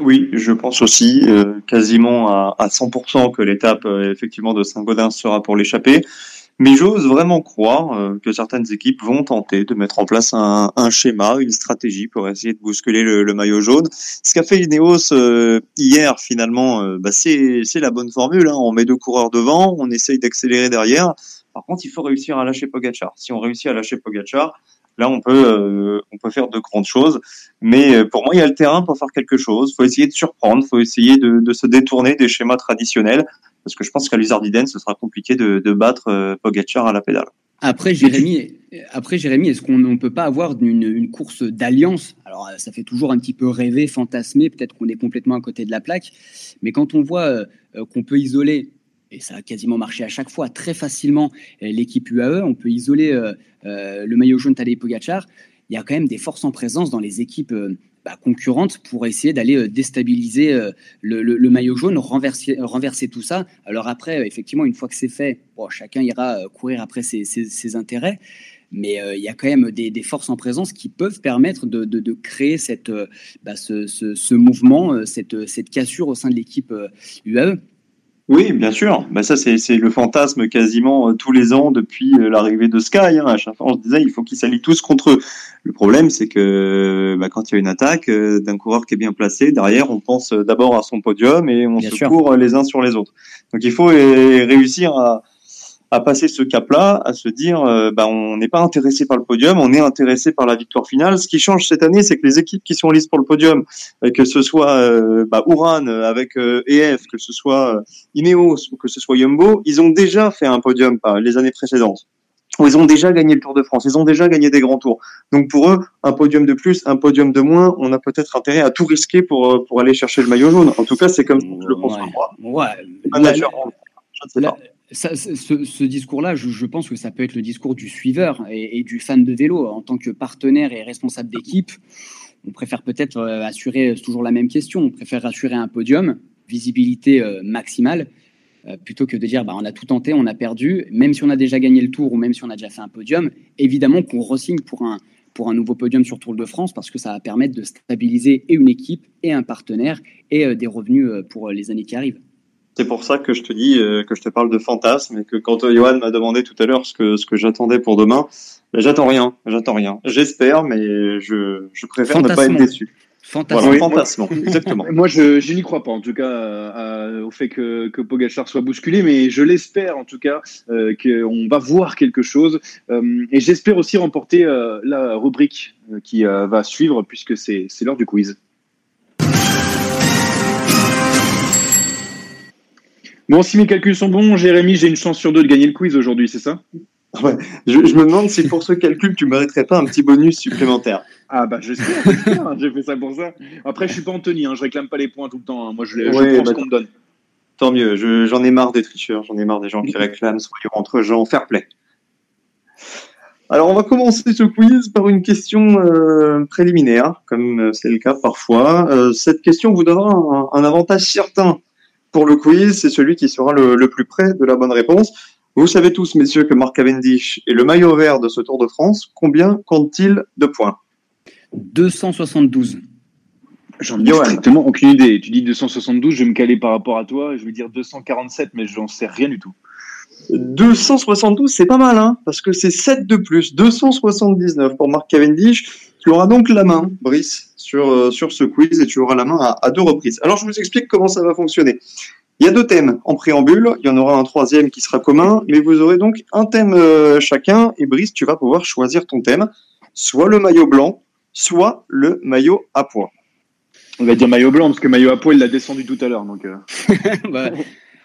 Oui, je pense aussi euh, quasiment à, à 100% que l'étape euh, effectivement de Saint-Gaudens sera pour l'échapper. Mais j'ose vraiment croire euh, que certaines équipes vont tenter de mettre en place un, un schéma, une stratégie pour essayer de bousculer le, le maillot jaune. Ce qu'a fait Ineos hier, finalement, bah, c'est la bonne formule. Hein. On met deux coureurs devant, on essaye d'accélérer derrière. Par contre, il faut réussir à lâcher Pogachar. Si on réussit à lâcher Pogachar, Là, on peut, euh, on peut faire de grandes choses. Mais euh, pour moi, il y a le terrain pour faire quelque chose. Il faut essayer de surprendre, il faut essayer de, se détourner des schémas traditionnels. Parce que je pense qu'à l'Uzardiden, ce sera compliqué de, battre euh, Pogacar à la pédale. Après, Jérémy, après, Jérémy est-ce qu'on ne peut pas avoir une, une course d'alliance? Alors, ça fait toujours un petit peu rêver, fantasmer, peut-être qu'on est complètement à côté de la plaque, mais quand on voit qu'on peut isoler et ça a quasiment marché à chaque fois très facilement l'équipe UAE. On peut isoler euh, euh, le maillot jaune Tadej Pogacar. Il y a quand même des forces en présence dans les équipes euh, bah, concurrentes pour essayer d'aller déstabiliser le, maillot jaune, renverser, tout ça. Alors après, effectivement, une fois que c'est fait, chacun ira courir après ses, intérêts. Mais il y a quand même des, forces en présence qui peuvent permettre de, créer bah, ce, mouvement, cette cassure au sein de l'équipe UAE. Oui, bien sûr. Bah ça, c'est le fantasme quasiment euh, tous les ans depuis euh, l'arrivée de Sky. Hein. À chaque fois, on se disait il faut qu'ils s'allient tous contre eux. Le problème, c'est que bah, quand il y a une attaque euh, d'un coureur qui est bien placé, derrière, on pense d'abord à son podium et on se court les uns sur les autres. Donc, il faut réussir à, à passer ce cap-là, à se dire, euh, bah, on n'est pas intéressé par le podium, on est intéressé par la victoire finale. Ce qui change cette année, c'est que les équipes qui sont listes pour le podium, euh, que ce soit euh, bah, Uran avec EF, que ce soit Ineos ou que ce soit Yumbo, ils ont déjà fait un podium les années précédentes. Ils ont déjà gagné le Tour de France, ils ont déjà gagné des grands tours. Donc pour eux, un podium de plus, un podium de moins, on a peut-être intérêt à tout risquer pour pour aller chercher le maillot jaune. En tout cas, c'est comme ça que je le pense. Ouais. ouais ce, discours-là, je, pense que ça peut être le discours du suiveur et, du fan de vélo. En tant que partenaire et responsable d'équipe, on préfère peut-être euh, assurer toujours la même question. On préfère assurer un podium, visibilité euh, maximale, euh, plutôt que de dire bah, on a tout tenté, on a perdu. Même si on a déjà gagné le tour ou même si on a déjà fait un podium, évidemment qu'on ressigne pour un, pour un nouveau podium sur Tour de France parce que ça va permettre de stabiliser et une équipe et un partenaire et des revenus pour les années qui arrivent. C'est pour ça que je te dis euh, que je te parle de fantasme et que quand Johan m'a demandé tout à l'heure ce que ce que j'attendais pour demain, ben, j'attends rien, j'attends rien. J'espère, mais je, je préfère ne pas être déçu. Fantasme. fantasme, exactement. Moi, je, je n'y crois pas, en tout cas, euh, au fait que, que Pogachar soit bousculé, mais je l'espère, en tout cas, euh, qu'on va voir quelque chose. Euh, et j'espère aussi remporter euh, la rubrique qui va suivre, puisque c'est l'heure du quiz. Bon, si mes calculs sont bons, Jérémy, j'ai une chance sur deux de gagner le quiz aujourd'hui, c'est ça? Ouais. je, me demande si pour ce calcul, tu mériterais pas un petit bonus supplémentaire. Ah bah j'espère, j'ai fait ça pour ça. Après, je suis pas Anthony, hein, je réclame pas les points tout le temps. Hein. Moi, je, je prends ce bah, qu'on me donne. Tant mieux, j'en ai marre des tricheurs, j'en ai marre des gens qui réclament, soyons entre gens, fair play. Alors, on va commencer ce quiz par une question euh, préliminaire, comme euh, c'est le cas parfois. Euh, cette question vous donnera un, un avantage certain pour le quiz, c'est celui qui sera le, plus près de la bonne réponse. Vous savez tous, messieurs, que Marc Cavendish est le maillot vert de ce Tour de France. Combien compte-t-il de points? 272. J'en ai strictement aucune idée. Tu dis 272, je vais me caler par rapport à toi. Je vais dire 247, mais je n'en sais rien du tout. 272, c'est pas mal, hein, parce que c'est 7 de plus. 279 pour Marc Cavendish. Tu auras donc la main, Brice, sur, euh, sur ce quiz et tu auras la main à, deux reprises. Alors, je vous explique comment ça va fonctionner. Il y a deux thèmes en préambule, il y en aura un troisième qui sera commun, mais vous aurez donc un thème euh, chacun et Brice, tu vas pouvoir choisir ton thème, soit le maillot blanc, soit le maillot à poids. On va dire maillot blanc parce que maillot à poids il l'a descendu tout à l'heure donc. Euh. Bah,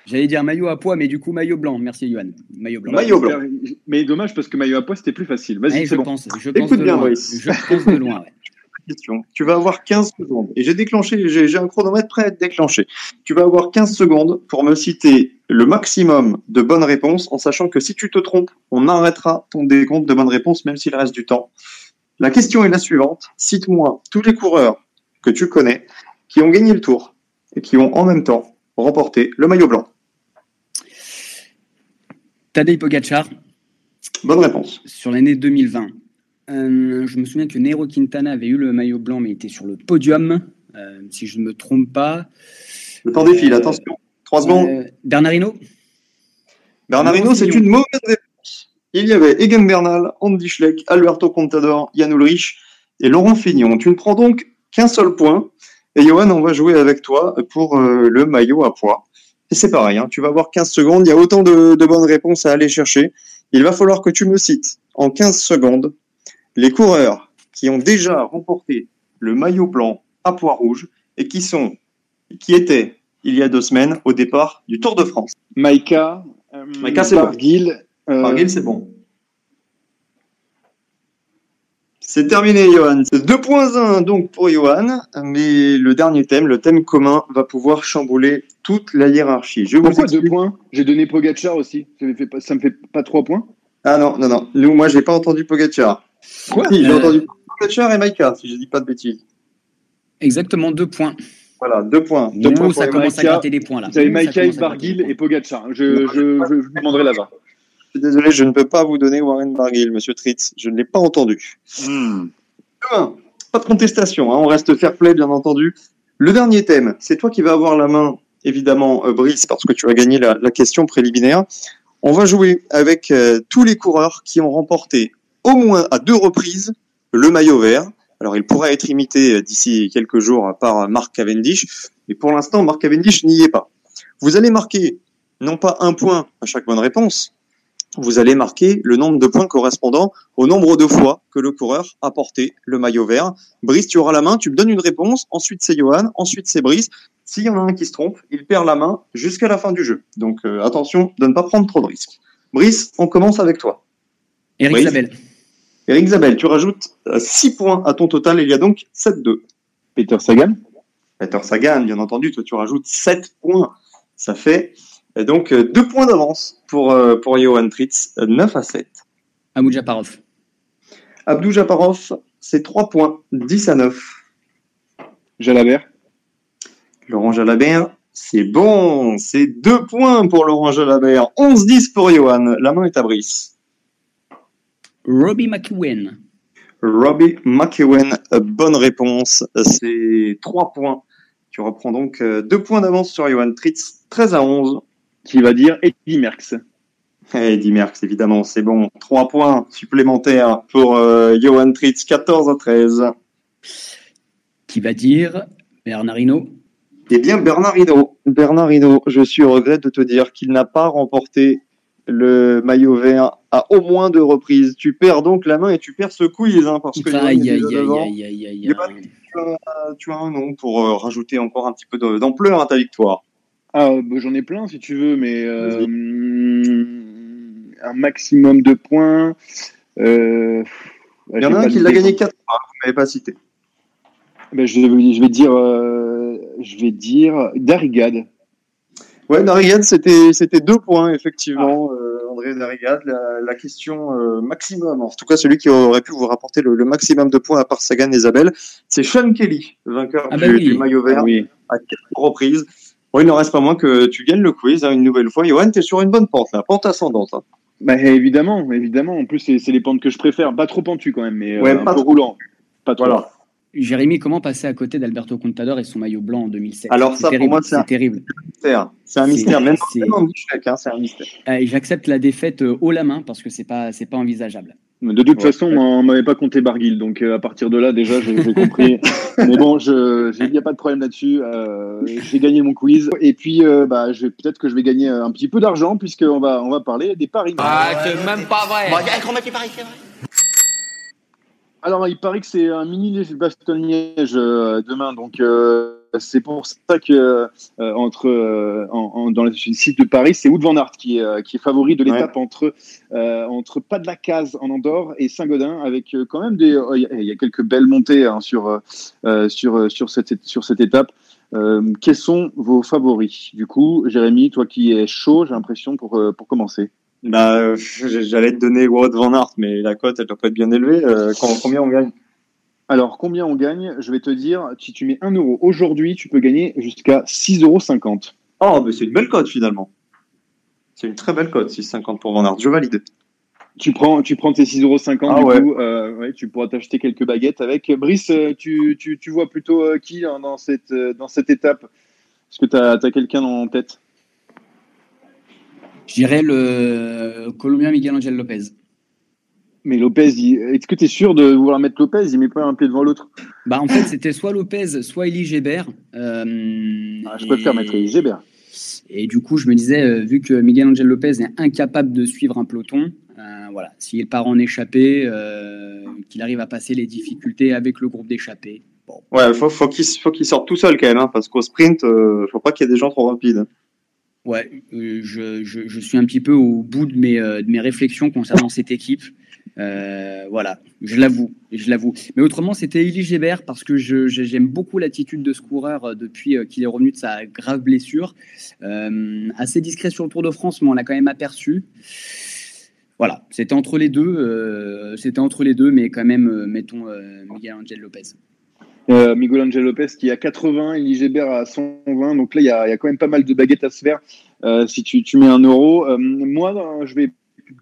J'allais dire maillot à poids, mais du coup maillot blanc. Merci Yohan. Maillot blanc. Maillot blanc. Mais dommage parce que maillot à poids c'était plus facile. Vas-y, c'est bon. Pense, je pense Écoute de bien, loin. Je pense de loin. Question. Tu vas avoir 15 secondes. Et j'ai déclenché, j'ai un chronomètre prêt à être déclenché. Tu vas avoir 15 secondes pour me citer le maximum de bonnes réponses, en sachant que si tu te trompes, on arrêtera ton décompte de bonnes réponses, même s'il reste du temps. La question est la suivante. Cite-moi tous les coureurs que tu connais qui ont gagné le tour et qui ont en même temps remporté le maillot blanc. Tadej Pogacar. Bonne réponse. Sur l'année 2020. Euh, je me souviens que Nero Quintana avait eu le maillot blanc, mais était sur le podium, euh, si je ne me trompe pas. Le temps défile, attention. Trois secondes. Euh, Bernardino Bernardino, c'est une mauvaise réponse. Il y avait Egan Bernal, Andy Schleck, Alberto Contador, Jan Ulrich et Laurent Fignon. Tu ne prends donc qu'un seul point. Et Johan, on va jouer avec toi pour le maillot à poids. C'est pareil, hein, tu vas avoir 15 secondes. Il y a autant de, de bonnes réponses à aller chercher. Il va falloir que tu me cites en 15 secondes les coureurs qui ont déjà remporté le maillot blanc à poids rouge et qui sont, qui étaient il y a deux semaines au départ du Tour de France. Maïka, euh, Maïka c'est bon. Barguil, euh, Barguil, c'est bon. C'est terminé, Johan. 2.1 donc pour Johan, mais le dernier thème, le thème commun, va pouvoir chambouler toute la hiérarchie. Je vous Pourquoi deux points? J'ai donné Pogacar aussi. Ça me fait pas, ça me fait pas trois points Ah non, non, non. Nous, moi, j'ai pas entendu Pogacar. Quoi? Si, j'ai Euh, entendu Pogacar et Maïka, si je dis pas de bêtises. Exactement deux points. Voilà, deux points. Deux Ouh, points ça commence à gratter des points là. Vous avez Maïka, Barguil et Pogacar. Je, je, je, je vous demanderai là-bas. Suis désolé, je ne peux pas vous donner Warren Barguil, monsieur Tritz. Je ne l'ai pas entendu. Hmm. Pas de contestation, hein, on reste fair play, bien entendu. Le dernier thème, c'est toi qui vas avoir la main, évidemment, euh, Brice, parce que tu as gagné la, la question préliminaire. On va jouer avec euh, tous les coureurs qui ont remporté au moins à deux reprises le maillot vert. Alors, il pourrait être imité euh, d'ici quelques jours par Mark Cavendish, mais pour l'instant, Mark Cavendish n'y est pas. Vous allez marquer non pas un point à chaque bonne réponse, vous allez marquer le nombre de points correspondant au nombre de fois que le coureur a porté le maillot vert. Brice, tu auras la main, tu me donnes une réponse, ensuite c'est Johan, ensuite c'est Brice. S'il y en a un qui se trompe, il perd la main jusqu'à la fin du jeu. Donc euh, attention de ne pas prendre trop de risques. Brice, on commence avec toi. Eric. Zabel. Eric Zabel, tu rajoutes 6 points à ton total, il y a donc 7-2. Peter Sagan Peter Sagan, bien entendu, toi tu rajoutes 7 points. Ça fait euh, donc 2 points d'avance pour, euh, pour Johan Tritz, euh, 9 à 7. Amoud Japarov. Abdou Japarov, c'est 3 points, 10 à 9. Jalabert Laurent Jalabert, c'est bon, c'est 2 points pour Laurent Jalabert, 11-10 pour Johan. La main est à Brice. Robbie McEwen. Robbie McEwen, euh, bonne réponse, c'est 3 points. Tu reprends donc 2 points d'avance sur Johan Tritz, 13 à 11. Qui va dire Eddie Merckx. Et Eddie Merckx, évidemment, c'est bon. 3 points supplémentaires pour euh, Johan Tritz, 14 à 13. Qui va dire Bernard Hinault? Eh bien, Bernard Hinault, Bernard Hinault, je suis au regret de te dire qu'il n'a pas remporté le maillot vert à au moins deux reprises. Tu perds donc la main et tu perds ce quiz, hein, parce que. Tu as, un nom pour euh, rajouter encore un petit peu d'ampleur à ta victoire. Ah, bah, j'en ai plein si tu veux, mais euh, un maximum de points. Euh, Il y en a un qui l'a gagné 4 fois, vous ne m'avez pas cité. Ben, je, vais- je vais dire, euh, je vais dire Darigade. Ouais, Darigade, c'était c'était deux points, effectivement, euh, André Darigade. La, la question euh, maximum, en tout cas celui qui aurait pu vous rapporter le, le maximum de points à part Sagan et Isabelle, c'est Sean Kelly, vainqueur Ah du, bah oui. du maillot vert Oui. à quatre reprises. Bon, il n'en reste pas moins que tu gagnes le quiz hein, une nouvelle fois. Johan, tu es sur une bonne pente, là, pente ascendante. hein. Bah, évidemment, évidemment. En plus, c'est les pentes que je préfère. Pas trop pentu quand même, mais euh, un pas peu trop. roulant. Pas trop. Voilà. Jérémy, comment passer à côté d'Alberto Contador et son maillot blanc en 2007 Alors C'est ça, pour terrible, moi, c'est un- terrible. Mystère. C'est un mystère. Même, c'est- hein, c'est un mystère. Euh, J'accepte la défaite euh, haut la main parce que c'est pas c'est pas envisageable. De toute Ouais. façon, on m'avait pas compté Barguil, donc euh, à partir de là, déjà, j'ai j'ai compris. Mais bon, je- il n'y a pas de problème là-dessus. Euh, j'ai gagné mon quiz. Et puis, euh, bah, je vais- peut-être que je vais gagner un petit peu d'argent, puisqu'on va, on va parler des paris. Ah, c'est même pas vrai. Alors, il paraît que c'est un mini Bastogne-Liège euh, demain, donc euh, c'est pour ça que euh, entre euh, en, en- dans le site de Paris, c'est Wout van Aert qui est, euh, qui est favori de l'étape entre euh, entre pas de la case en Andorre et Saint-Gaudin, avec euh, quand même des euh, il y, a- il y a quelques belles montées hein, sur euh, euh, sur euh, sur cette sur cette étape. Euh, quels sont vos favoris? Du coup, Jérémy, toi qui es chaud, j'ai l'impression pour, euh, pour commencer. Bah, j'allais te donner Wout Van Aert, mais la cote, elle doit pas être bien élevée. Euh, combien on gagne? Alors, combien on gagne Je vais te dire, si tu mets 1 euro aujourd'hui, tu peux gagner jusqu'à 6,50 euros. Oh, mais c'est une belle cote finalement. C'est une très belle cote, 6,50 pour Van. Je valide. Tu prends, tu prends tes 6,50 euros, ah, du ouais. coup, euh, ouais, tu pourras t'acheter quelques baguettes avec. Brice, euh, tu, tu, tu vois plutôt euh, qui hein, dans, cette, euh, dans cette étape? Est-ce que tu as, as quelqu'un en tête? Je dirais le Colombien Miguel Angel Lopez. Mais Lopez, est-ce que tu es sûr de vouloir mettre Lopez? Il met pas un pied devant l'autre Bah en fait, c'était soit Lopez, soit Elie Gébert. Ah, je et... préfère mettre Elie Gébert. Et du coup, je me disais, vu que Miguel Angel Lopez est incapable de suivre un peloton, euh, voilà, s'il part en échappée, euh, qu'il arrive à passer les difficultés avec le groupe d'échappée. Bon. Ouais, faut, faut qu'il faut qu'il sorte tout seul quand même, hein, parce qu'au sprint, euh, faut pas qu'il y ait des gens trop rapides. Ouais, je, je, je, suis un petit peu au bout de mes, de mes réflexions concernant cette équipe. Voilà, je l'avoue, je l'avoue. Mais autrement, c'était Elie Gébert parce que j'aime beaucoup l'attitude de ce coureur depuis qu'il est revenu de sa grave blessure. assez discret sur le Tour de France, mais on l'a quand même aperçu voilà, c'était entre les deux, euh, c'était entre les deux, mais quand même, euh, mettons euh, Miguel Angel Lopez. Miguel Angel Lopez qui a 80, Elie Gébert à 120, donc là il y, a, quand même pas mal de baguettes à se faire si tu, mets un euro. moi, je vais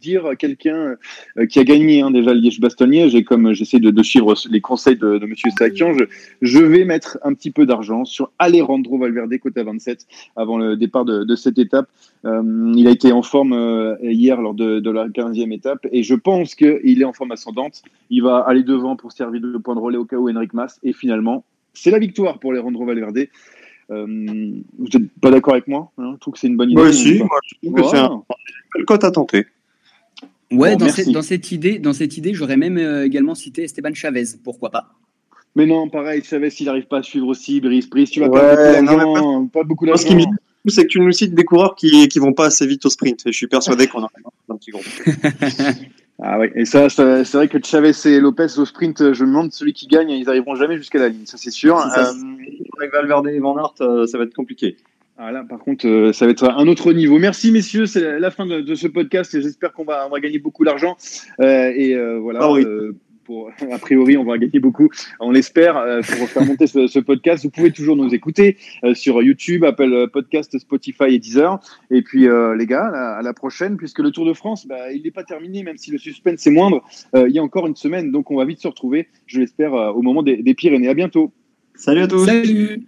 dire quelqu'un euh, qui a gagné hein, déjà Liège-Bastogne, j'ai comme j'essaie de, suivre les conseils de, de Monsieur Sakian, je, vais mettre un petit peu d'argent sur Alejandro Valverde côté 27 avant le départ de, cette étape. Euh, il a été en forme euh, hier lors de, la 15e étape et je pense qu'il est en forme ascendante. Il va aller devant pour servir de point de relais au cas où Henrik Mas et finalement c'est la victoire pour Alejandro Valverde. vous n'êtes pas d'accord avec moi hein? Je trouve que c'est une bonne idée. Moi aussi, moi, je trouve que c'est un belle cote à tenter. Ouais, dans, cette, dans, cette, idée, dans cette idée, j'aurais même euh, également cité Esteban Chavez, pourquoi pas. Mais non, pareil, Chavez, il n'arrive pas à suivre aussi, Brice, Brice, tu vas pas, beaucoup pas, beaucoup d'argent. Ce qui me c'est que tu nous cites des coureurs qui qui vont pas assez vite au sprint. Et je suis persuadé qu'on a un petit groupe. ah oui, et ça, ça c'est vrai que Chavez et Lopez au sprint, je me demande celui qui gagne, ils arriveront jamais jusqu'à la ligne, ça c'est sûr. Ça, euh, avec Valverde et Van Aert, euh, ça va être compliqué. Ah là, par contre, euh, ça va être un autre niveau. Merci, messieurs. C'est la fin de, ce podcast et j'espère qu'on va, on va gagner beaucoup d'argent. Euh, et euh, voilà. Ah oui. pour, a priori, on va gagner beaucoup, on l'espère, pour faire monter ce, podcast. Vous pouvez toujours nous écouter sur YouTube, Apple Podcast, Spotify et Deezer. Et puis, les gars, à la, prochaine, puisque le Tour de France, bah, il n'est pas terminé, même si le suspense est moindre. il y a encore une semaine, donc on va vite se retrouver, je l'espère, au moment des, des Pyrénées. À bientôt. Salut à tous. Salut.